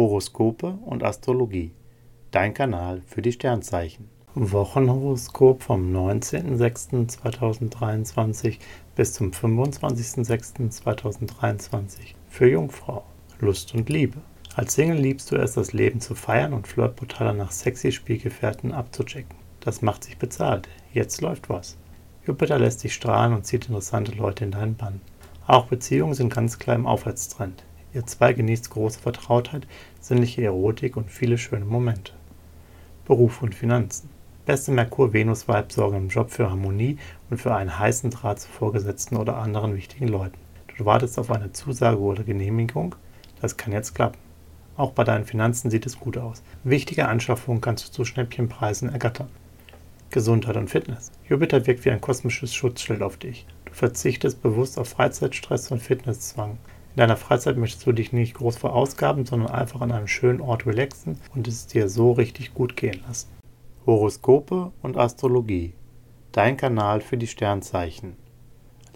Horoskope und Astrologie. Dein Kanal für die Sternzeichen. Wochenhoroskop vom 19.06.2023 bis zum 25.06.2023 für Jungfrau. Lust und Liebe. Als Single liebst du es, das Leben zu feiern und Flirtportale nach sexy Spielgefährten abzuchecken. Das macht sich bezahlt. Jetzt läuft was. Jupiter lässt dich strahlen und zieht interessante Leute in deinen Bann. Auch Beziehungen sind ganz klar im Aufwärtstrend. Ihr zwei genießt große Vertrautheit, sinnliche Erotik und viele schöne Momente. Beruf und Finanzen. Beste Merkur-Venus-Vibe sorgen im Job für Harmonie und für einen heißen Draht zu Vorgesetzten oder anderen wichtigen Leuten. Du wartest auf eine Zusage oder Genehmigung. Das kann jetzt klappen. Auch bei deinen Finanzen sieht es gut aus. Wichtige Anschaffungen kannst du zu Schnäppchenpreisen ergattern. Gesundheit und Fitness. Jupiter wirkt wie ein kosmisches Schutzschild auf dich. Du verzichtest bewusst auf Freizeitstress und Fitnesszwang. In deiner Freizeit möchtest du dich nicht groß verausgaben, sondern einfach an einem schönen Ort relaxen und es dir so richtig gut gehen lassen. Horoskope und Astrologie. Dein Kanal für die Sternzeichen.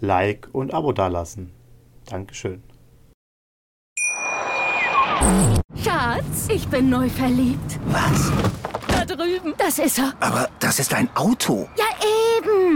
Like und Abo dalassen. Dankeschön. Schatz, ich bin neu verliebt. Was? Da drüben. Das ist er. Aber das ist ein Auto. Ja, eben.